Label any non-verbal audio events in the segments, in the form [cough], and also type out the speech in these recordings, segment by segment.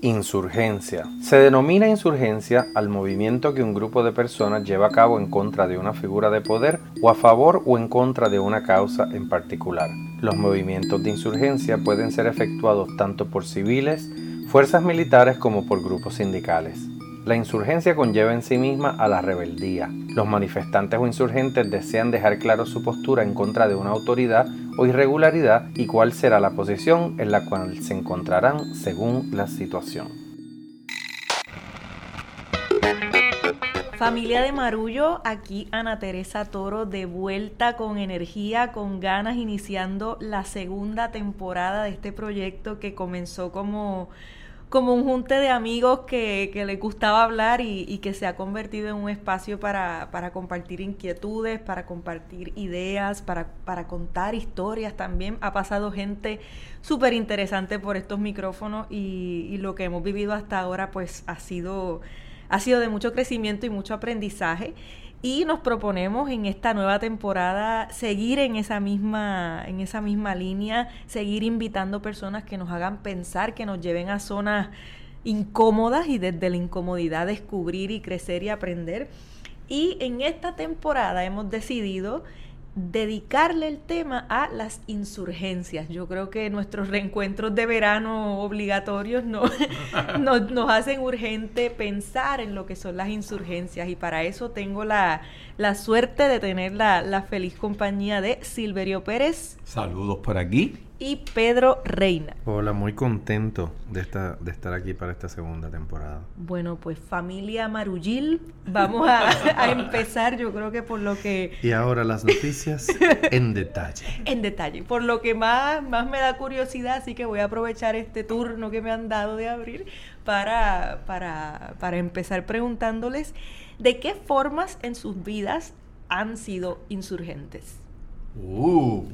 Insurgencia. Se denomina insurgencia al movimiento que un grupo de personas lleva a cabo en contra de una figura de poder o a favor o en contra de una causa en particular. Los movimientos de insurgencia pueden ser efectuados tanto por civiles, fuerzas militares como por grupos sindicales. La insurgencia conlleva en sí misma a la rebeldía. Los manifestantes o insurgentes desean dejar claro su postura en contra de una autoridad o irregularidad y cuál será la posición en la cual se encontrarán según la situación. Familia de Marullo, aquí Ana Teresa Toro de vuelta con energía, con ganas, iniciando la segunda temporada de este proyecto que comenzó como como un junte de amigos que, que les gustaba hablar y, que se ha convertido en un espacio para, compartir inquietudes, para compartir ideas, para, para contar historias también. Ha pasado gente súper interesante por estos micrófonos y, y, lo que hemos vivido hasta ahora pues ha sido, ha sido de mucho crecimiento y mucho aprendizaje y nos proponemos en esta nueva temporada seguir en esa misma en esa misma línea, seguir invitando personas que nos hagan pensar, que nos lleven a zonas incómodas y desde la incomodidad descubrir y crecer y aprender. Y en esta temporada hemos decidido dedicarle el tema a las insurgencias. Yo creo que nuestros reencuentros de verano obligatorios [laughs] no, nos, hacen urgente pensar en lo que son las insurgencias y para eso tengo la, suerte de tener la, la feliz compañía de Silverio Pérez. Saludos por aquí y Pedro Reina. Hola, muy contento de, esta, de estar aquí para esta segunda temporada. Bueno, pues familia Marullil, vamos a, a, empezar yo creo que por lo que... Y ahora las noticias [laughs] en detalle. En detalle, por lo que más, más me da curiosidad, así que voy a aprovechar este turno que me han dado de abrir para, para, para empezar preguntándoles de qué formas en sus vidas han sido insurgentes. Uh.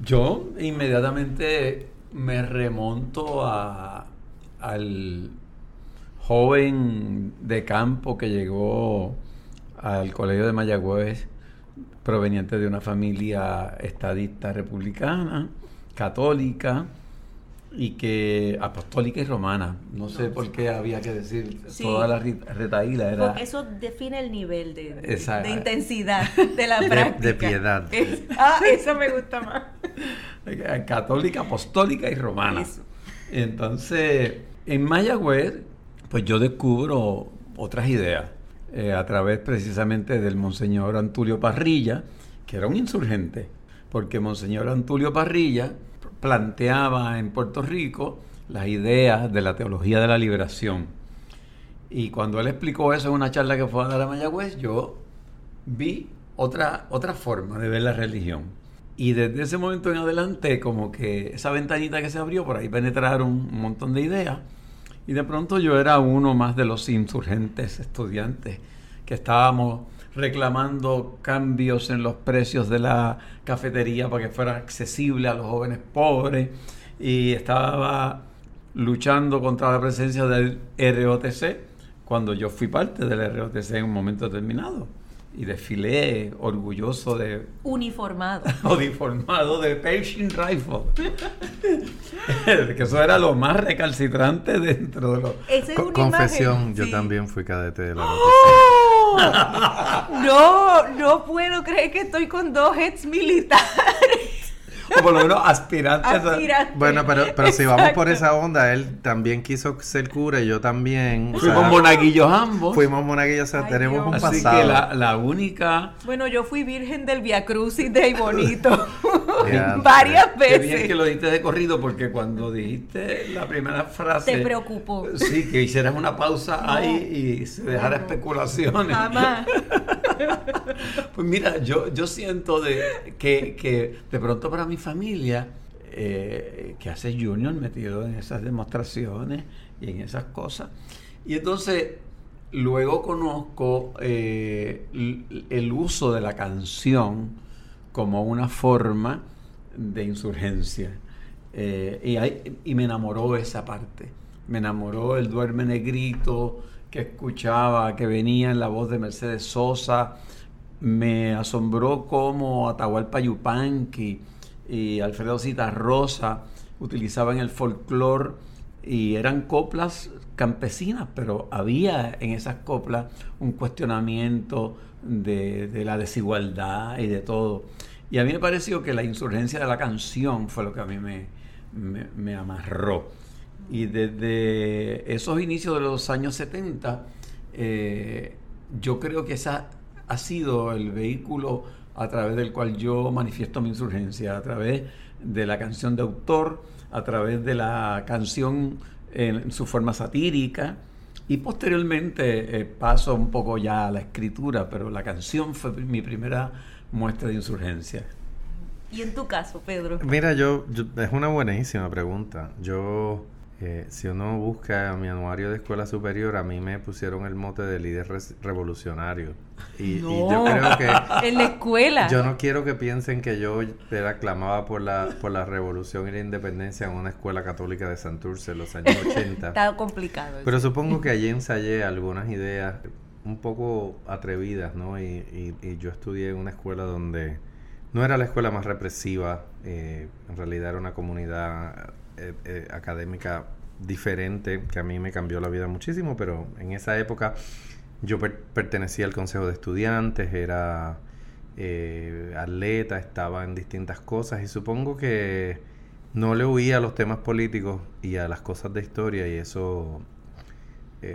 Yo inmediatamente me remonto a, al joven de campo que llegó al colegio de Mayagüez proveniente de una familia estadista republicana, católica, y que apostólica y romana. No, sé por qué había que decir toda la retaíla. Era... eso define el nivel de, de, intensidad [laughs] de la práctica. De, piedad. ah, eso me gusta más. [laughs] Católica, apostólica y romana. Entonces, en Mayagüez, pues yo descubro otras ideas eh, a través precisamente del Monseñor Antulio Parrilla, que era un insurgente, porque Monseñor Antulio Parrilla planteaba en Puerto Rico las ideas de la teología de la liberación. Y cuando él explicó eso en una charla que fue a dar a Mayagüez, yo vi otra, otra forma de ver la religión. Y desde ese momento en adelante, como que esa ventanita que se abrió, por ahí penetraron un montón de ideas. Y de pronto yo era uno más de los insurgentes estudiantes que estábamos reclamando cambios en los precios de la cafetería para que fuera accesible a los jóvenes pobres. Y estaba luchando contra la presencia del ROTC cuando yo fui parte del ROTC en un momento determinado y desfilé orgulloso de... Uniformado. [laughs] uniformado de Pershing Rifle. [laughs] que eso era lo más recalcitrante dentro de los... confesión, yo también fui cadete de la ¡Oh! [laughs] No, no puedo creer que estoy con dos ex militares o por lo menos aspirantes. Bueno, pero, pero si vamos por esa onda, él también quiso ser cura y yo también. Fuimos monaguillos ambos. Fuimos monaguillos, o sea, tenemos un Así pasado. que la, la, única. Bueno, yo fui virgen del Via Crucis de Bonito. [laughs] [laughs] Varias veces. Qué bien que lo dijiste de corrido, porque cuando dijiste la primera frase. Te preocupó. Sí, que hicieras una pausa ahí y se dejara especulaciones. Jamás. [laughs] pues mira, yo, yo siento de, que, que de pronto para mi familia, eh, que hace Junior metido en esas demostraciones y en esas cosas. Y entonces luego conozco eh, el uso de la canción como una forma de insurgencia. Eh, y, y, me enamoró esa parte. Me enamoró el duerme negrito que escuchaba, que venía en la voz de Mercedes Sosa. Me asombró como Atahualpa Yupanqui y Alfredo Rosa utilizaban el folclore y eran coplas campesinas, pero había en esas coplas un cuestionamiento de, la desigualdad y de todo. Y a mí me pareció que la insurgencia de la canción fue lo que a mí me, amarró. Y desde esos inicios de los años 70, eh, yo creo que esa ha sido el vehículo a través del cual yo manifiesto mi insurgencia, a través de la canción de autor, a través de la canción en su forma satírica y posteriormente eh, paso un poco ya a la escritura, pero la canción fue mi primera muestra de insurgencia. ¿Y en tu caso, Pedro? Mira, yo, es una buenísima pregunta. Yo si uno busca mi anuario de escuela superior, a mí me pusieron el mote de líder revolucionario. Y, yo creo que... [laughs] En la escuela. Yo no quiero que piensen que yo era clamaba por la, por la revolución y la independencia en una escuela católica de Santurce en los años [laughs] 80. Está complicado. Pero supongo que allí [laughs] ensayé algunas ideas un poco atrevidas, ¿no? Y, y, yo estudié en una escuela donde no era la escuela más represiva, eh, en realidad era una comunidad eh, eh, académica diferente que a mí me cambió la vida muchísimo, pero en esa época yo pertenecía al consejo de estudiantes, era eh, atleta, estaba en distintas cosas y supongo que no le huía a los temas políticos y a las cosas de historia y eso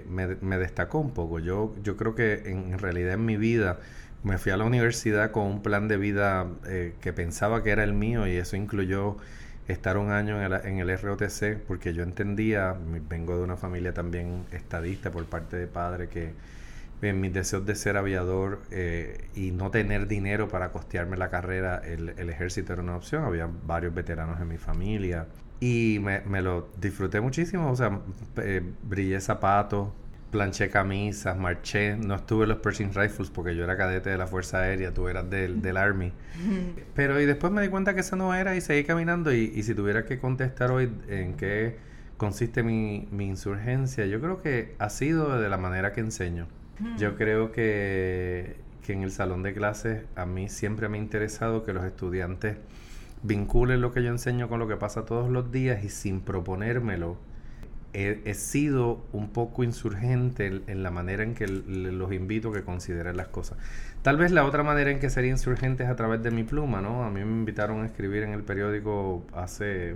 me, destacó un poco. Yo, yo creo que en, realidad en mi vida me fui a la universidad con un plan de vida que pensaba que era el mío y eso incluyó estar un año en el, en el ROTC, porque yo entendía, vengo de una familia también estadista por parte de padre, que en mis deseos de ser aviador eh, y no tener dinero para costearme la carrera, el, el, ejército era una opción. Había varios veteranos en mi familia y me, me lo disfruté muchísimo. O sea, eh, brillé zapatos, planché camisas, marché, no estuve en los Pershing Rifles porque yo era cadete de la Fuerza Aérea, tú eras del, [laughs] del Army. Pero y después me di cuenta que eso no era y seguí caminando y, y si tuviera que contestar hoy en qué consiste mi, mi, insurgencia, yo creo que ha sido de la manera que enseño. Yo creo que, que en el salón de clases a mí siempre me ha interesado que los estudiantes vinculen lo que yo enseño con lo que pasa todos los días y sin proponérmelo he, sido un poco insurgente en, la manera en que los invito a que consideren las cosas. Tal vez la otra manera en que sería insurgente es a través de mi pluma, ¿no? A mí me invitaron a escribir en el periódico hace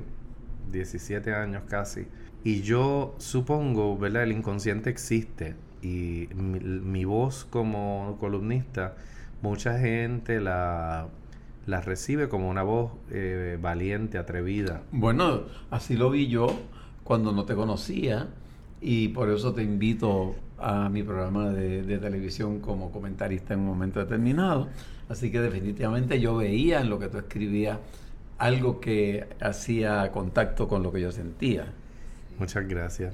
17 años casi. Y yo supongo, ¿verdad? El inconsciente existe y mi, voz como columnista, mucha gente la, la recibe como una voz eh, valiente, atrevida. Bueno, así lo vi yo cuando no te conocía y por eso te invito a mi programa de, televisión como comentarista en un momento determinado. Así que definitivamente yo veía en lo que tú escribías algo que hacía contacto con lo que yo sentía. Muchas gracias.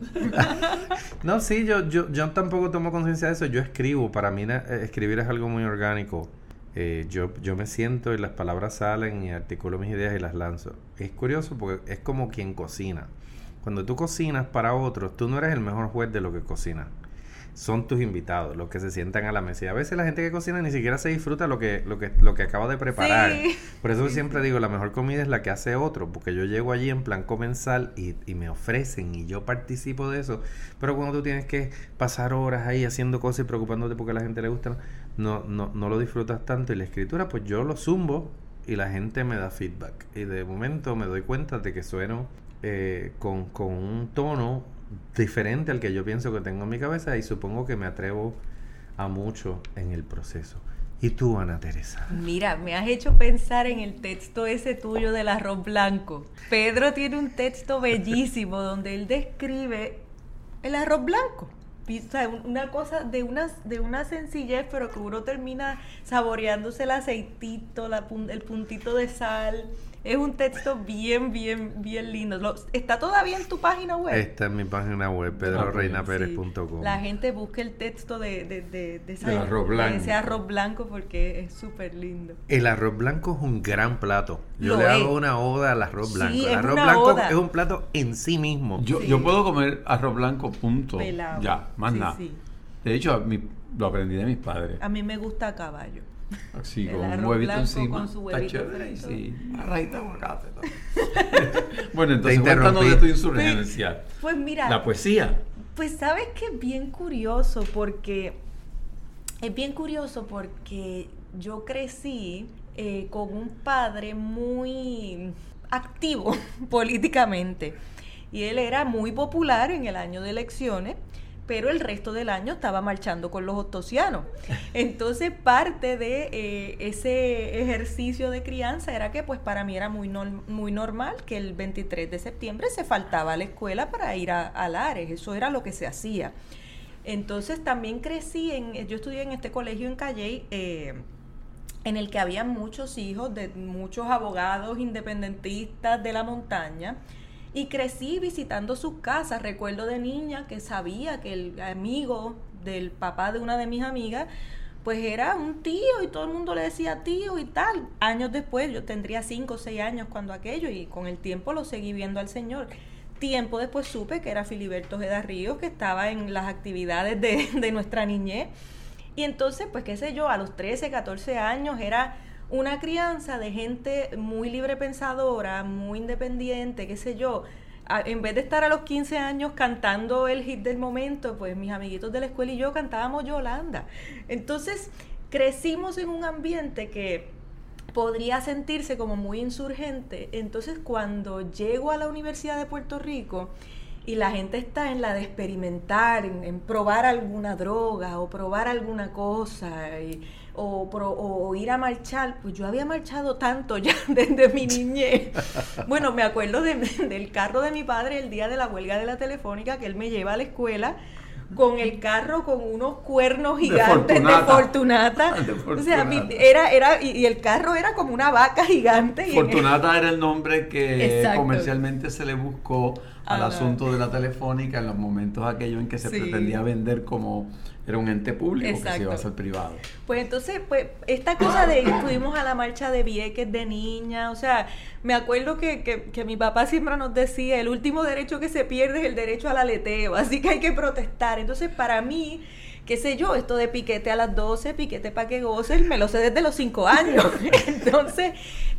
[laughs] no, sí, yo, yo, yo tampoco tomo conciencia de eso. Yo escribo. Para mí eh, escribir es algo muy orgánico. Eh, yo, yo me siento y las palabras salen y articulo mis ideas y las lanzo. Es curioso porque es como quien cocina. Cuando tú cocinas para otros, tú no eres el mejor juez de lo que cocinas. Son tus invitados, los que se sientan a la mesa. Y a veces la gente que cocina ni siquiera se disfruta lo que, lo que, lo que acaba de preparar. Por eso siempre digo, la mejor comida es la que hace otro, porque yo llego allí en plan comensal y, y me ofrecen y yo participo de eso. Pero cuando tú tienes que pasar horas ahí haciendo cosas y preocupándote porque a la gente le gusta, no, no, no lo disfrutas tanto. Y la escritura, pues yo lo zumbo y la gente me da feedback. Y de momento me doy cuenta de que sueno eh, con, con, un tono diferente al que yo pienso que tengo en mi cabeza y supongo que me atrevo a mucho en el proceso. ¿Y tú, Ana Teresa? Mira, me has hecho pensar en el texto ese tuyo del arroz blanco. Pedro tiene un texto bellísimo donde él describe el arroz blanco. una cosa de una, de una sencillez, pero que uno termina saboreándose el aceitito, el puntito de sal, es un texto bien, bien, bien lindo. ¿Está todavía en tu página web? Está en mi página web, pedroreinaperez.com. La gente busca el texto de, de, de, ese arroz blanco. ese arroz blanco porque es súper lindo. El arroz blanco es un gran plato. Yo le hago una oda al arroz blanco. el arroz blanco es un plato en sí mismo. Yo, yo puedo comer arroz blanco, punto. Ya, más nada. De hecho, lo aprendí de mis padres. A mí me gusta a caballo. Así, con un huevito encima. Con su huevito está chévere. Sí, una rajita de aguacate. [laughs] Bueno, entonces cuéntanos de tu insurgencia. Pues mira. La poesía. Pues sabes que es bien curioso porque. Es bien curioso porque yo crecí eh, con un padre muy activo [laughs] políticamente. Y él era muy popular en el año de elecciones pero el resto del año estaba marchando con los ostosianos. Entonces, parte de eh, ese ejercicio de crianza era que, pues, para mí era muy, muy normal que el 23 de septiembre se faltaba a la escuela para ir a, Lares. Eso era lo que se hacía. Entonces, también crecí en. Yo estudié en este colegio en Calle. Eh, en el que había muchos hijos de muchos abogados independentistas de la montaña y crecí visitando sus casas. Recuerdo de niña que sabía que el amigo del papá de una de mis amigas, pues era un tío y todo el mundo le decía tío y tal. Años después, yo tendría cinco o seis años cuando aquello y con el tiempo lo seguí viendo al Señor. Tiempo después supe que era Filiberto Geda Ríos, que estaba en las actividades de, de nuestra niñez. Y entonces, pues qué sé yo, a los 13, 14 años era una crianza de gente muy libre pensadora, muy independiente, qué sé yo. en vez de estar a los 15 años cantando el hit del momento, pues mis amiguitos de la escuela y yo cantábamos Yolanda. Entonces, crecimos en un ambiente que podría sentirse como muy insurgente. Entonces, cuando llego a la Universidad de Puerto Rico, y la gente está en la de experimentar, en, probar alguna droga o probar alguna cosa y, o, ir a marchar, pues yo había marchado tanto ya [laughs] desde mi niñez. Bueno, me acuerdo del carro de mi padre el día de la huelga de la telefónica, que él me lleva a la escuela con el carro con unos cuernos gigantes de Fortunata. [laughs] O sea, era, era, y, el carro era como una vaca gigante. Fortunata era el nombre que comercialmente se le buscó al asunto de la telefónica en los momentos aquellos en que se pretendía vender como era un ente público que se iba a ser privado. Pues entonces, pues, esta cosa de fuimos a la marcha de Vieques de niña, o sea, me acuerdo que, que, mi papá siempre nos decía, el último derecho que se pierde es el derecho al aleteo, así que hay que protestar. Entonces, para mí, qué sé yo, esto de piquete a las 12, piquete para que goces, me lo sé desde los 5 años. [laughs] Entonces,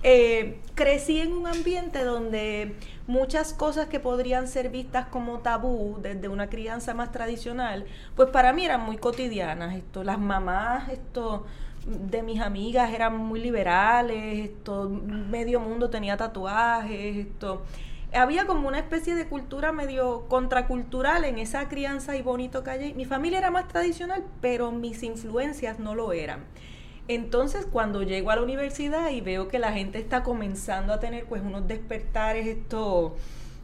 eh, crecí en un ambiente donde muchas cosas que podrían ser vistas como tabú desde una crianza más tradicional, pues para mí eran muy cotidianas. Esto, las mamás, esto de mis amigas eran muy liberales, esto, medio mundo tenía tatuajes, esto. Había como una especie de cultura medio contracultural en esa crianza y bonito calle. Mi familia era más tradicional, pero mis influencias no lo eran. Entonces, cuando llego a la universidad y veo que la gente está comenzando a tener pues unos despertares, esto,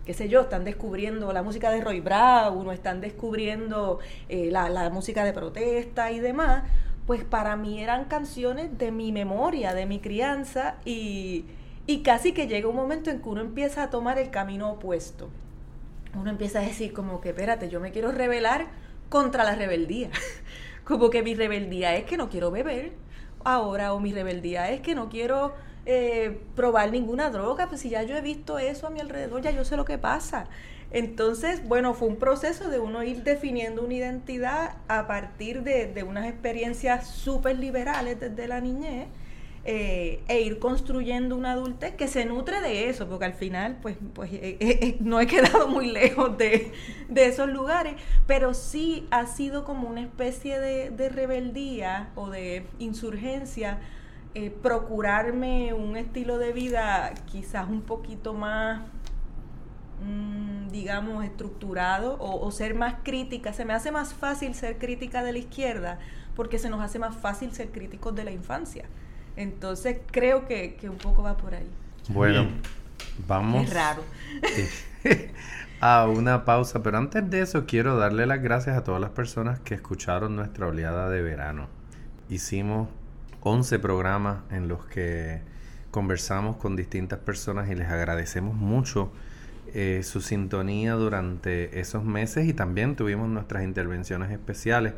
qué sé yo, están descubriendo la música de Roy Brown, o están descubriendo eh, la, música de protesta y demás, pues para mí eran canciones de mi memoria, de mi crianza, y, y casi que llega un momento en que uno empieza a tomar el camino opuesto. Uno empieza a decir como que, espérate, yo me quiero rebelar contra la rebeldía. [laughs] como que mi rebeldía es que no quiero beber, ahora o mi rebeldía es que no quiero eh, probar ninguna droga, pues si ya yo he visto eso a mi alrededor, ya yo sé lo que pasa. Entonces, bueno, fue un proceso de uno ir definiendo una identidad a partir de, de unas experiencias súper liberales desde la niñez eh, e ir construyendo una adultez que se nutre de eso, porque al final, pues, pues eh, eh, no he quedado muy lejos de, esos lugares, pero sí ha sido como una especie de, rebeldía o de insurgencia. procurarme un estilo de vida quizás un poquito más mm, digamos, estructurado o, ser más crítica. Se me hace más fácil ser crítica de la izquierda porque se nos hace más fácil ser críticos de la infancia. Entonces creo que, un poco va por ahí. Bueno, vamos. Es raro. [laughs] a una pausa, pero antes de eso quiero darle las gracias a todas las personas que escucharon nuestra oleada de verano. Hicimos 11 programas en los que conversamos con distintas personas y les agradecemos mucho eh, su sintonía durante esos meses y también tuvimos nuestras intervenciones especiales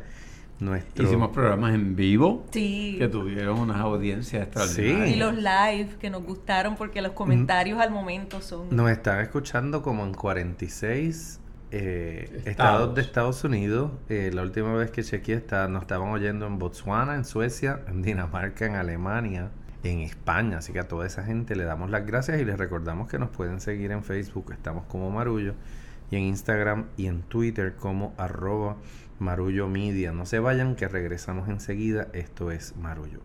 Hicimos programas en vivo sí. que tuvieron unas audiencias extraordinarias. Y los live que nos gustaron porque los comentarios al momento son... Nos están escuchando como en 46 eh, estados. de Estados Unidos. Eh, la última vez que chequeé está, nos estaban oyendo en Botswana, en Suecia, en Dinamarca, en Alemania, en España. Así que a toda esa gente le damos las gracias y les recordamos que nos pueden seguir en Facebook, estamos como Marullo, y en Instagram y en Twitter como arroba Marullo Media. No se vayan que regresamos enseguida. Esto es Marullo.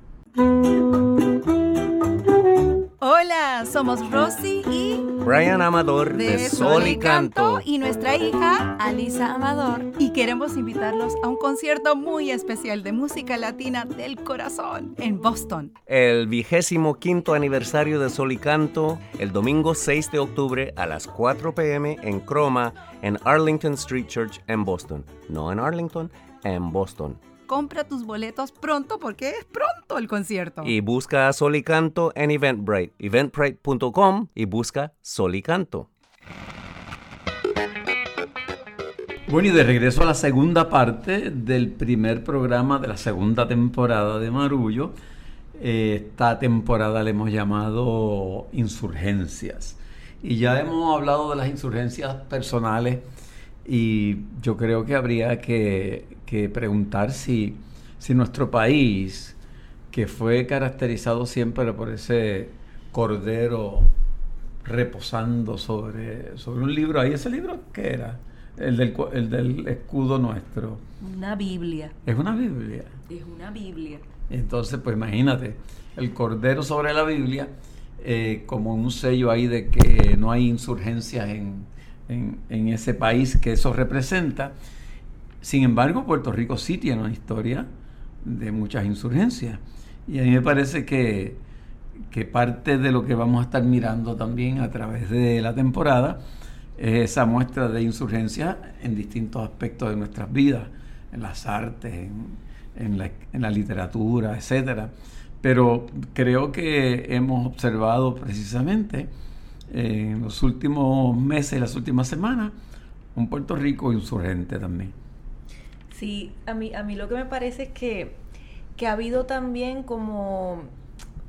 Hola, somos Rosy y Brian Amador de, Sol y Canto y nuestra hija Alisa Amador y queremos invitarlos a un concierto muy especial de música latina del corazón en Boston. El vigésimo quinto aniversario de Sol y Canto el domingo 6 de octubre a las 4 pm en Croma en Arlington Street Church en Boston. No en Arlington, en Boston compra tus boletos pronto porque es pronto el concierto. Y busca Sol y Canto en Eventbrite, eventbrite.com y busca Sol y Canto. Bueno, y de regreso a la segunda parte del primer programa de la segunda temporada de Marullo. Esta temporada le hemos llamado Insurgencias. Y ya hemos hablado de las insurgencias personales y yo creo que habría que, preguntar si, si nuestro país, que fue caracterizado siempre por ese cordero reposando sobre, sobre un libro, ahí ese libro qué era? El del, el del escudo nuestro. Una Biblia. Es una Biblia. Es una Biblia. Entonces, pues imagínate, el cordero sobre la Biblia, eh, como un sello ahí de que no hay insurgencias en, en, ese país que eso representa. Sin embargo, Puerto Rico sí tiene una historia de muchas insurgencias. Y a mí me parece que, que parte de lo que vamos a estar mirando también a través de la temporada es esa muestra de insurgencia en distintos aspectos de nuestras vidas, en las artes, en, la, literatura, etcétera. Pero creo que hemos observado precisamente en los últimos meses, las últimas semanas, un Puerto Rico insurgente también. Sí, a mí, a mí lo que me parece es que, que ha habido también como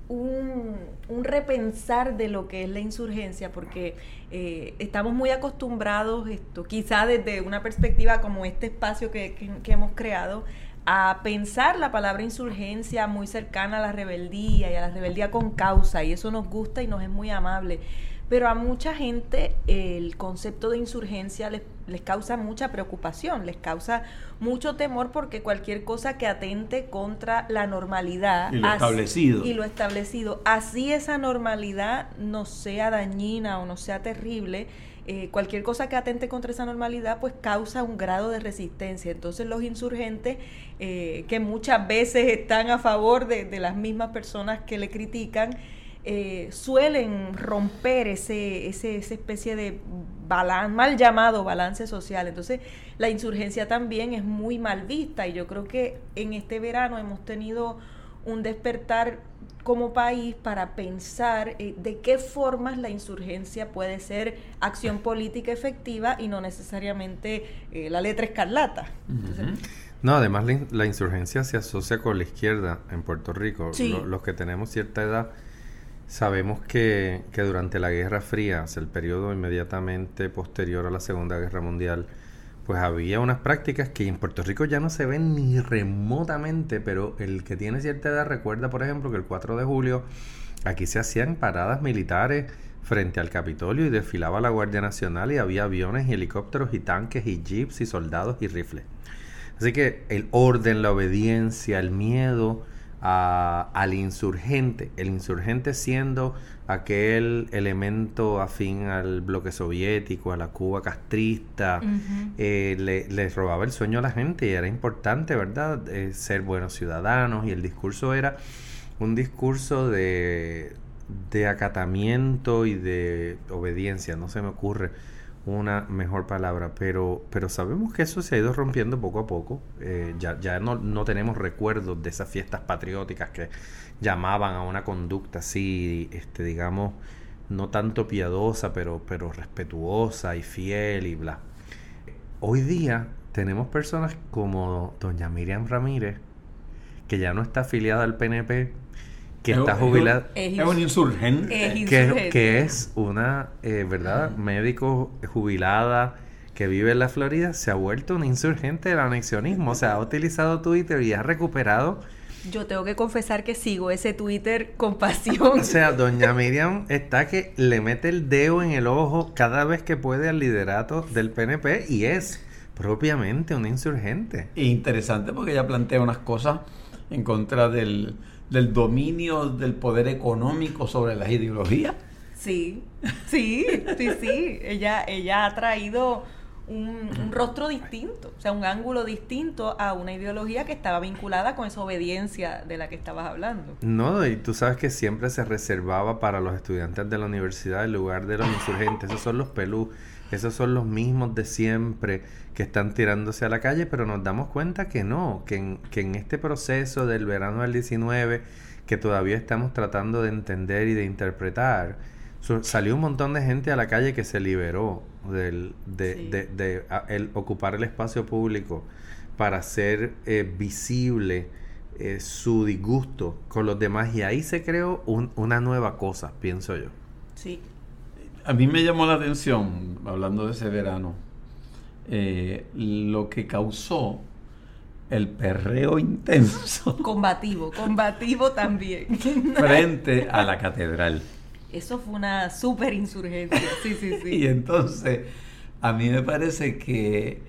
un, repensar de lo que es la insurgencia, porque eh, estamos muy acostumbrados, esto, quizá desde una perspectiva como este espacio que, que, hemos creado, a pensar la palabra insurgencia muy cercana a la rebeldía y a la rebeldía con causa, y eso nos gusta y nos es muy amable. Pero a mucha gente el concepto de insurgencia les, les, causa mucha preocupación, les causa mucho temor porque cualquier cosa que atente contra la normalidad y lo establecido y lo establecido, así esa normalidad no sea dañina o no sea terrible, eh, cualquier cosa que atente contra esa normalidad pues causa un grado de resistencia. Entonces los insurgentes eh, que muchas veces están a favor de, de las mismas personas que le critican, eh, suelen romper ese, ese, esa especie de mal llamado balance social. Entonces, la insurgencia también es muy mal vista y yo creo que en este verano hemos tenido un despertar como país para pensar eh, de qué formas la insurgencia puede ser acción política efectiva y no necesariamente eh, la letra escarlata. no, además la, insurgencia se asocia con la izquierda en Puerto Rico. los que tenemos cierta edad Sabemos que, que, durante la Guerra Fría, el periodo inmediatamente posterior a la Segunda Guerra Mundial, pues había unas prácticas que en Puerto Rico ya no se ven ni remotamente, pero el que tiene cierta edad recuerda, por ejemplo, que el 4 de julio aquí se hacían paradas militares frente al Capitolio y desfilaba la Guardia Nacional y había aviones y helicópteros y tanques y jeeps y soldados y rifles. Así que el orden, la obediencia, el miedo, al insurgente, el insurgente siendo aquel elemento afín al bloque soviético, a la Cuba castrista, eh, le, robaba el sueño a la gente y era importante, ¿verdad?, eh, ser buenos ciudadanos. Y el discurso era un discurso de, de acatamiento y de obediencia, no se me ocurre una mejor palabra, pero, pero sabemos que eso se ha ido rompiendo poco a poco. Eh, ya ya no, no, tenemos recuerdos de esas fiestas patrióticas que llamaban a una conducta así, este, digamos, no tanto piadosa, pero, pero respetuosa y fiel y bla. Hoy día tenemos personas como doña Miriam Ramírez, que ya no está afiliada al PNP, que está jubilada. Es, un insurgente. que, es una, eh, ¿verdad? Médico jubilada que vive en la Florida, se ha vuelto un insurgente del anexionismo. O sea, ha utilizado Twitter y ha recuperado Yo tengo que confesar que sigo ese Twitter con pasión. [laughs] O sea, doña Miriam está que le mete el dedo en el ojo cada vez que puede al liderato del PNP y es propiamente una insurgente. Interesante porque ella plantea unas cosas en contra del, del dominio del poder económico sobre las ideologías. Sí, sí, sí, sí. Ella, ella ha traído un, rostro distinto, o sea, un ángulo distinto a una ideología que estaba vinculada con esa obediencia de la que estabas hablando. No, y tú sabes que siempre se reservaba para los estudiantes de la universidad el lugar de los insurgentes. Esos son los pelú, esos son los mismos de siempre que están tirándose a la calle, pero nos damos cuenta que no, que en, que en este proceso del verano del 19, que todavía estamos tratando de entender y de interpretar, salió un montón de gente a la calle que se liberó del, de, de, el ocupar el espacio público para hacer eh, visible eh, su disgusto con los demás y ahí se creó una nueva cosa, pienso yo. Sí. A mí me llamó la atención, hablando de ese verano, eh, lo que causó el perreo intenso. [laughs] Combativo, combativo también. [laughs] frente a la catedral. Eso fue una súper insurgencia, sí, sí, sí. [laughs] y entonces, a mí me parece que,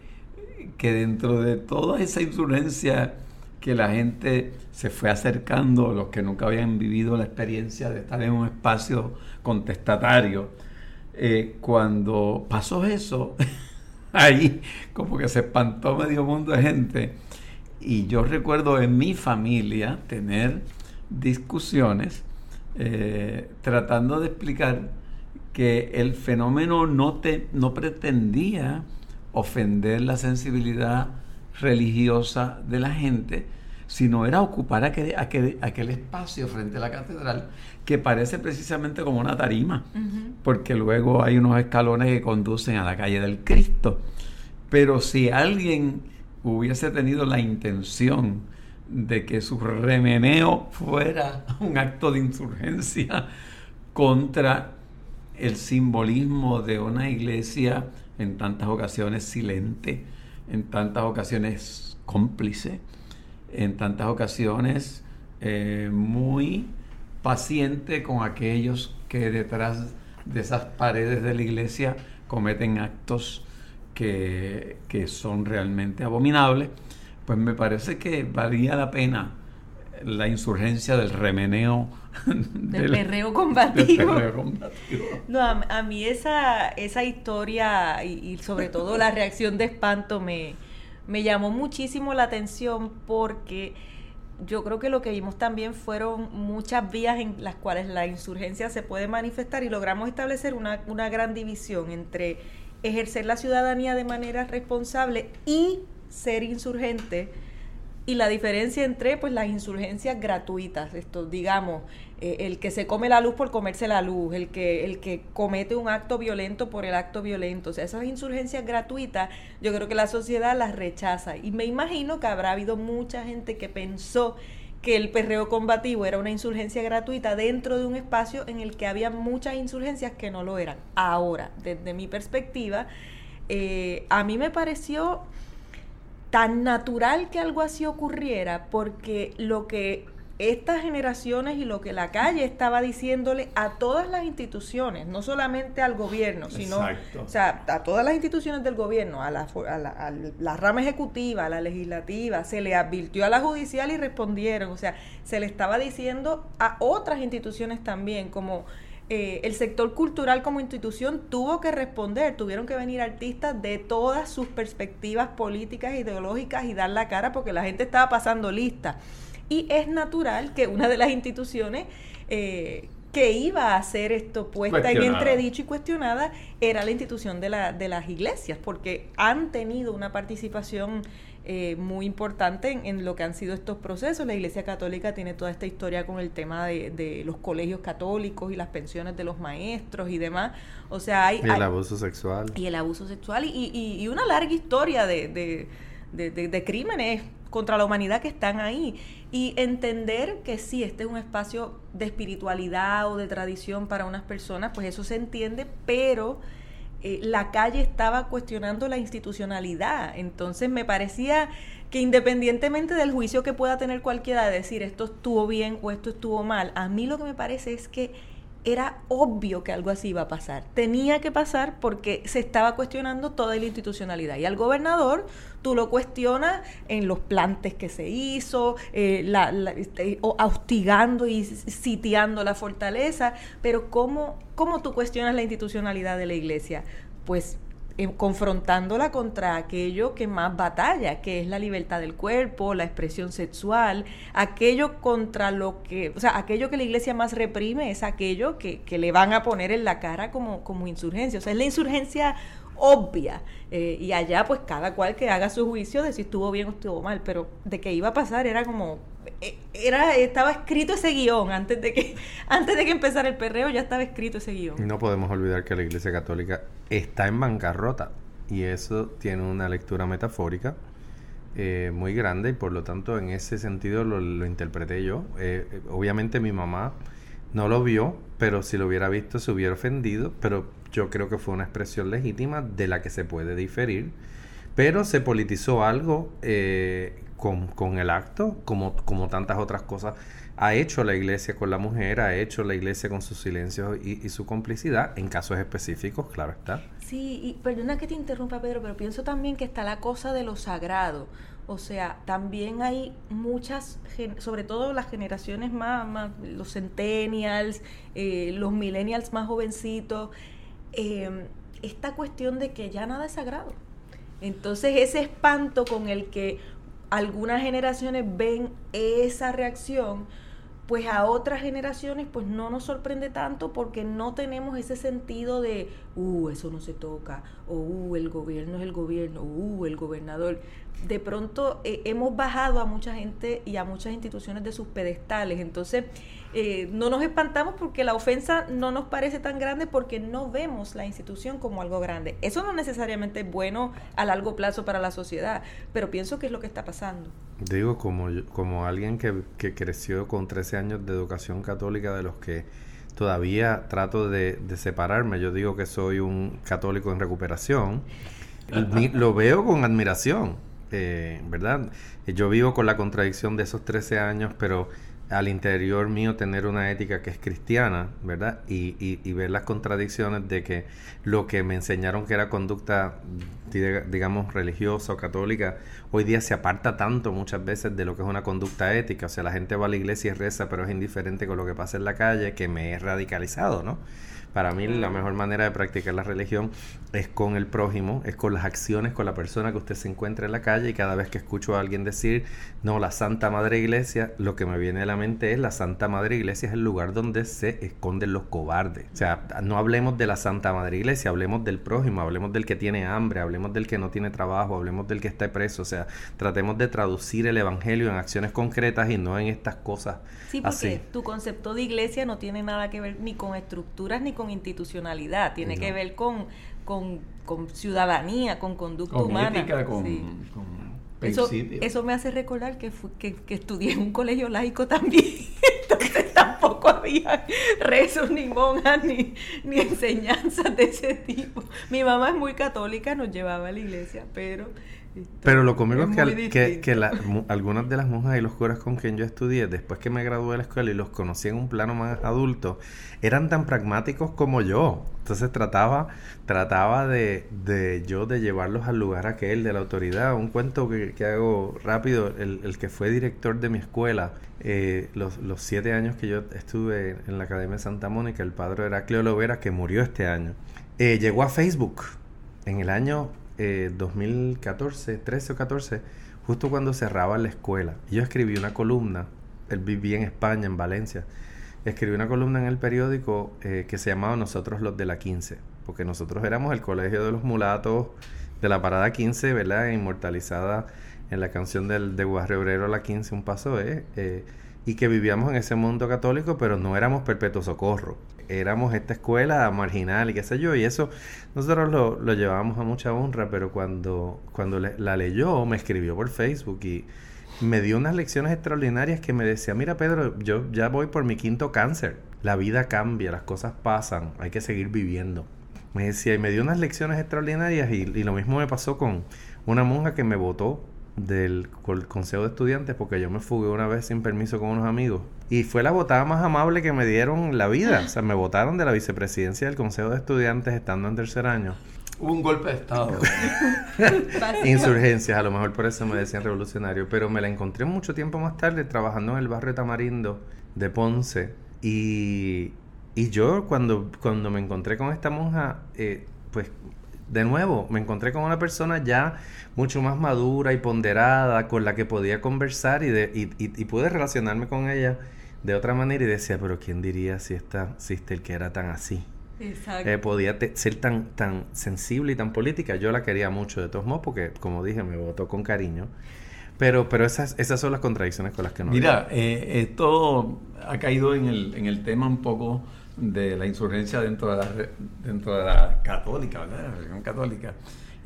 que dentro de toda esa insurgencia que la gente se fue acercando, los que nunca habían vivido la experiencia de estar en un espacio contestatario, eh, cuando pasó eso, [laughs] ahí como que se espantó medio mundo de gente. Y yo recuerdo en mi familia tener discusiones eh, tratando de explicar que el fenómeno no, te, no pretendía ofender la sensibilidad religiosa de la gente, sino era ocupar aquel, aquel, espacio frente a la catedral que parece precisamente como una tarima, porque luego hay unos escalones que conducen a la calle del Cristo. Pero si alguien hubiese tenido la intención de que su remeneo fuera un acto de insurgencia contra el simbolismo de una iglesia en tantas ocasiones silente, en tantas ocasiones cómplice, en tantas ocasiones eh, muy paciente con aquellos que detrás de esas paredes de la iglesia cometen actos que, que son realmente abominables pues me parece que valía la pena la insurgencia del remeneo del, [laughs] perreo combativo. No, a, mí esa, esa historia y, sobre todo la reacción de espanto me, me llamó muchísimo la atención porque yo creo que lo que vimos también fueron muchas vías en las cuales la insurgencia se puede manifestar y logramos establecer una, una gran división entre ejercer la ciudadanía de manera responsable y ser insurgente y la diferencia entre pues las insurgencias gratuitas, esto digamos, eh, el que se come la luz por comerse la luz, el que el que comete un acto violento por el acto violento, o sea, esas insurgencias gratuitas, yo creo que la sociedad las rechaza y me imagino que habrá habido mucha gente que pensó que el perreo combativo era una insurgencia gratuita dentro de un espacio en el que había muchas insurgencias que no lo eran. Ahora, desde mi perspectiva, eh, a mí me pareció tan natural que algo así ocurriera, porque lo que estas generaciones y lo que la calle estaba diciéndole a todas las instituciones, no solamente al gobierno, sino o sea, a todas las instituciones del gobierno, a la, a, la, rama ejecutiva, a la legislativa, se le advirtió a la judicial y respondieron, o sea, se le estaba diciendo a otras instituciones también, como eh, el sector cultural como institución tuvo que responder, tuvieron que venir artistas de todas sus perspectivas políticas, ideológicas y dar la cara porque la gente estaba pasando lista. Y es natural que una de las instituciones eh, que iba a hacer esto puesta en entredicho y cuestionada era la institución de, la, de las iglesias, porque han tenido una participación eh, muy importante en, lo que han sido estos procesos. La Iglesia Católica tiene toda esta historia con el tema de, los colegios católicos y las pensiones de los maestros y demás. O sea, hay... Y el abuso sexual. Y el abuso sexual y, y, una larga historia de, de, crímenes contra la humanidad que están ahí. Y entender que sí, este es un espacio de espiritualidad o de tradición para unas personas, pues eso se entiende, pero eh, la calle estaba cuestionando la institucionalidad. Entonces me parecía que independientemente del juicio que pueda tener cualquiera de decir esto estuvo bien o esto estuvo mal, a mí lo que me parece es que era obvio que algo así iba a pasar. Tenía que pasar porque se estaba cuestionando toda la institucionalidad. Y al gobernador tú lo cuestionas en los plantes que se hizo, eh, la, este, hostigando y sitiando la fortaleza, pero ¿cómo, ¿cómo tú cuestionas la institucionalidad de la iglesia? Pues confrontándola contra aquello que más batalla, que es la libertad del cuerpo, la expresión sexual, aquello contra lo que, o sea, aquello que la iglesia más reprime es aquello que, que le van a poner en la cara como, como insurgencia. O sea, es la insurgencia obvia. Eh, y allá, pues cada cual que haga su juicio de si estuvo bien o estuvo mal, pero de que iba a pasar era como eh, era estaba escrito ese guion antes de que [laughs] antes de que empezara el perreo ya estaba escrito ese guion. No podemos olvidar que la Iglesia Católica está en bancarrota y eso tiene una lectura metafórica eh, muy grande y por lo tanto en ese sentido lo, lo interpreté yo. obviamente mi mamá no lo vio, pero si lo hubiera visto se hubiera ofendido, pero yo creo que fue una expresión legítima de la que se puede diferir, pero se politizó algo eh, con, el acto, como, como tantas otras cosas ha hecho la iglesia con la mujer, ha hecho la iglesia con su silencio y, su complicidad, en casos específicos, claro está. Sí, y perdona que te interrumpa, Pedro, pero pienso también que está la cosa de lo sagrado. O sea, también hay muchas, sobre todo las generaciones más, los centennials, eh, los millennials más jovencitos, eh, esta cuestión de que ya nada es sagrado. Entonces ese espanto con el que algunas generaciones ven esa reacción, pues a otras generaciones pues no nos sorprende tanto porque no tenemos ese sentido de, uh, eso no se toca, o uh, el gobierno es el gobierno, uh, el gobernador. De pronto eh, hemos bajado a mucha gente y a muchas instituciones de sus pedestales, entonces eh, no nos espantamos porque la ofensa no nos parece tan grande porque no vemos la institución como algo grande. Eso no necesariamente es bueno a largo plazo para la sociedad, pero pienso que es lo que está pasando. Digo, como, como alguien que, que creció con 13 años de educación católica de los que todavía trato de, separarme, yo digo que soy un católico en recuperación, lo veo con admiración, eh, ¿verdad? Yo vivo con la contradicción de esos 13 años, pero al interior mío tener una ética que es cristiana, ¿verdad? Y, y, ver las contradicciones de que lo que me enseñaron que era conducta, digamos, religiosa o católica, hoy día se aparta tanto muchas veces de lo que es una conducta ética. O sea, la gente va a la iglesia y reza, pero es indiferente con lo que pasa en la calle, que me he radicalizado, ¿no? Para mí la mejor manera de practicar la religión es con el prójimo, es con las acciones, con la persona que usted se encuentra en la calle y cada vez que escucho a alguien decir, no, la Santa Madre Iglesia, lo que me viene a la mente es la Santa Madre Iglesia es el lugar donde se esconden los cobardes. O sea, no hablemos de la Santa Madre Iglesia, hablemos del prójimo, hablemos del que tiene hambre, hablemos del que no tiene trabajo, hablemos del que está preso. O sea, tratemos de traducir el Evangelio en acciones concretas y no en estas cosas. Sí, porque tu concepto de iglesia no tiene nada que ver ni con estructuras ni con institucionalidad, tiene que ver con, con, ciudadanía, con conducta humana. con, eso, eso, me hace recordar que, que, estudié en un colegio laico también. [laughs] Entonces tampoco había rezos, ni monjas, ni, ni enseñanzas de ese tipo. Mi mamá es muy católica, nos llevaba a la iglesia, pero pero lo cómico es, que, que, algunas de las monjas y los curas con quien yo estudié, después que me gradué de la escuela y los conocí en un plano más adulto, eran tan pragmáticos como yo. Entonces trataba, trataba de, de yo de llevarlos al lugar aquel de la autoridad. Un cuento que, hago rápido, el, que fue director de mi escuela, eh, los, los, siete años que yo estuve en la Academia de Santa Mónica, el padre era Cleo Lovera, que murió este año, eh, llegó a Facebook en el año 2014, eh, 13 o 14, justo cuando cerraba la escuela. Yo escribí una columna, él vivía en España, en Valencia. Escribí una columna en el periódico eh, que se llamaba Nosotros los de la 15, porque nosotros éramos el colegio de los mulatos de la parada 15, ¿verdad? Inmortalizada en la canción del, de Guarre Obrero La 15, un paso, ¿eh? ¿eh? Y que vivíamos en ese mundo católico, pero no éramos perpetuo socorro. Éramos esta escuela marginal y qué sé yo, y eso nosotros lo, lo llevábamos a mucha honra, pero cuando, cuando la leyó me escribió por Facebook y me dio unas lecciones extraordinarias que me decía, mira Pedro, yo ya voy por mi quinto cáncer, la vida cambia, las cosas pasan, hay que seguir viviendo. me decía, y me dio unas lecciones extraordinarias y, y lo mismo me pasó con una monja que me votó del consejo de estudiantes porque yo me fugué una vez sin permiso con unos amigos y fue la votada más amable que me dieron la vida, o sea, me votaron de la vicepresidencia del consejo de estudiantes estando en tercer año. Hubo un golpe de estado. [laughs] Insurgencias, a lo mejor por eso me decían revolucionario, pero me la encontré mucho tiempo más tarde trabajando en el barrio Tamarindo de Ponce y, y yo cuando, cuando me encontré con esta monja, eh, de nuevo, me encontré con una persona ya mucho más madura y ponderada, con la que podía conversar y, de, y, y, pude relacionarme con ella de otra manera y decía, pero ¿quién diría si esta sister que era tan así? Exacto. Eh, podía ser tan, tan sensible y tan política. Yo la quería mucho de todos modos porque, como dije, me votó con cariño. Pero, pero esas, esas son las contradicciones con las que no. Mira, eh, esto ha caído en el, en el tema un poco de la insurgencia dentro de la, dentro de la católica, ¿verdad? La religión católica.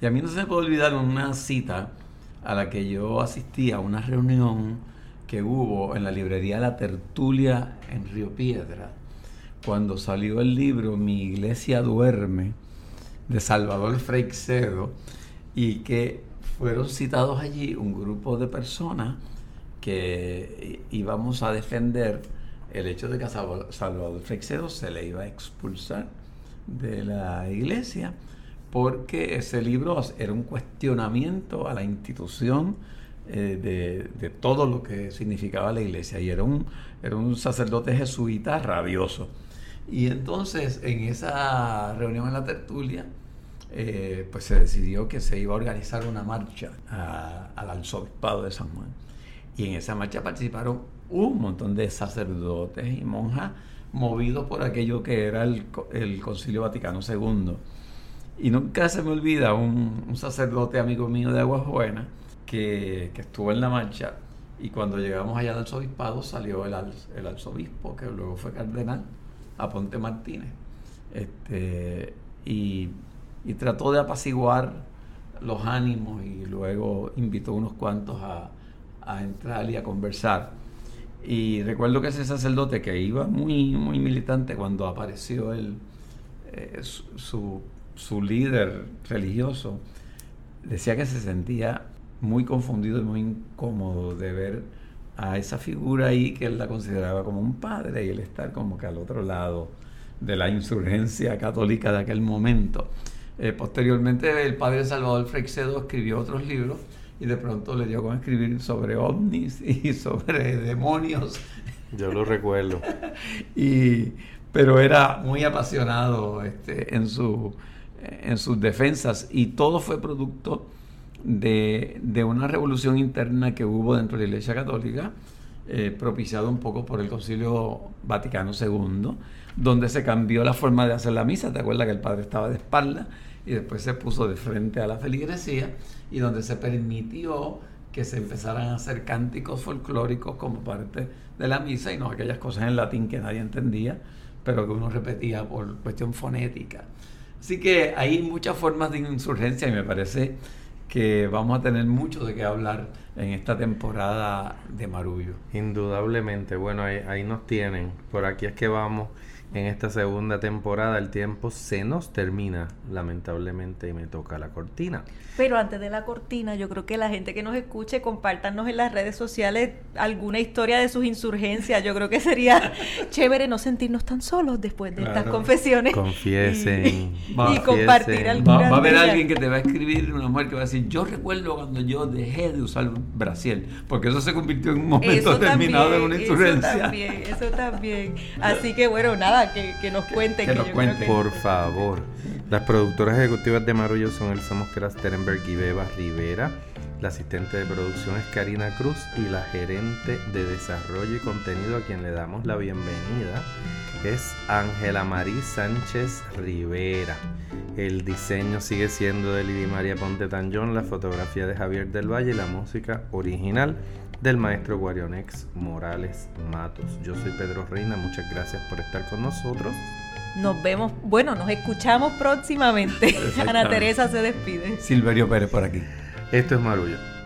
Y a mí no se me puede olvidar una cita a la que yo asistí a una reunión que hubo en la librería La Tertulia en Río Piedra, cuando salió el libro Mi iglesia duerme, de Salvador Freixedo, y que fueron citados allí un grupo de personas que íbamos a defender el hecho de que a Salvador Freixedo se le iba a expulsar de la iglesia porque ese libro era un cuestionamiento a la institución eh, de, todo lo que significaba la iglesia y era un, era un sacerdote jesuita rabioso. Y entonces en esa reunión en la tertulia, eh, pues se decidió que se iba a organizar una marcha al arzobispado de San Juan. Y en esa marcha participaron un montón de sacerdotes y monjas movidos por aquello que era el, el Concilio Vaticano II. Y nunca se me olvida un, sacerdote amigo mío de Aguas Buenas que, estuvo en la marcha y cuando llegamos allá al arzobispado salió el, el arzobispo, que luego fue cardenal, Aponte Martínez. Este, y, y trató de apaciguar los ánimos y luego invitó unos cuantos a, a entrar y a conversar. Y recuerdo que ese sacerdote que iba muy, muy militante cuando apareció el, eh, su, su, líder religioso, decía que se sentía muy confundido y muy incómodo de ver a esa figura ahí que él la consideraba como un padre y él estar como que al otro lado de la insurgencia católica de aquel momento. Eh, posteriormente el padre Salvador Freixedo escribió otros libros y de pronto le dio con escribir sobre ovnis [laughs] y sobre demonios. Yo lo recuerdo. [laughs] y, pero era muy apasionado este, en, su, en sus defensas y todo fue producto de, de, una revolución interna que hubo dentro de la Iglesia Católica, eh, propiciado un poco por el Concilio Vaticano II, donde se cambió la forma de hacer la misa. ¿Te acuerdas que el padre estaba de espalda y después se puso de frente a la feligresía? y donde se permitió que se empezaran a hacer cánticos folclóricos como parte de la misa y no aquellas cosas en latín que nadie entendía, pero que uno repetía por cuestión fonética. Así que hay muchas formas de insurgencia y me parece que vamos a tener mucho de qué hablar en esta temporada de Marullo. Indudablemente, bueno, ahí, ahí nos tienen, por aquí es que vamos en esta segunda temporada el tiempo se nos termina, lamentablemente, y me toca la cortina. Pero antes de la cortina, yo creo que la gente que nos escuche, compártanos en las redes sociales alguna historia de sus insurgencias. Yo creo que sería [laughs] chévere no sentirnos tan solos después de estas confesiones. Confiesen. Y, compartir alguna. Va, va, a haber alguien que te va a escribir, una mujer que va a decir, yo recuerdo cuando yo dejé de usar Brasil, porque eso se convirtió en un momento determinado [laughs] de una insurgencia. Eso también, eso también. Así que bueno, nada que, nos cuente. Que, nos cuente. Por favor. Las productoras ejecutivas de Marullo son Elsa Mosquera Sterenberg y Beba Rivera. La asistente de producción es Karina Cruz y la gerente de desarrollo y contenido a quien le damos la bienvenida es Ángela Marí Sánchez Rivera. El diseño sigue siendo de Lidia María Ponte Tanjón, la fotografía de Javier del Valle y la música original del maestro Guarionex Morales Matos. Yo soy Pedro Reina, muchas gracias por estar con nosotros. Nos vemos, bueno, nos escuchamos próximamente. [laughs] Ana Teresa se despide. Silverio Pérez por aquí. Esto es Marullo.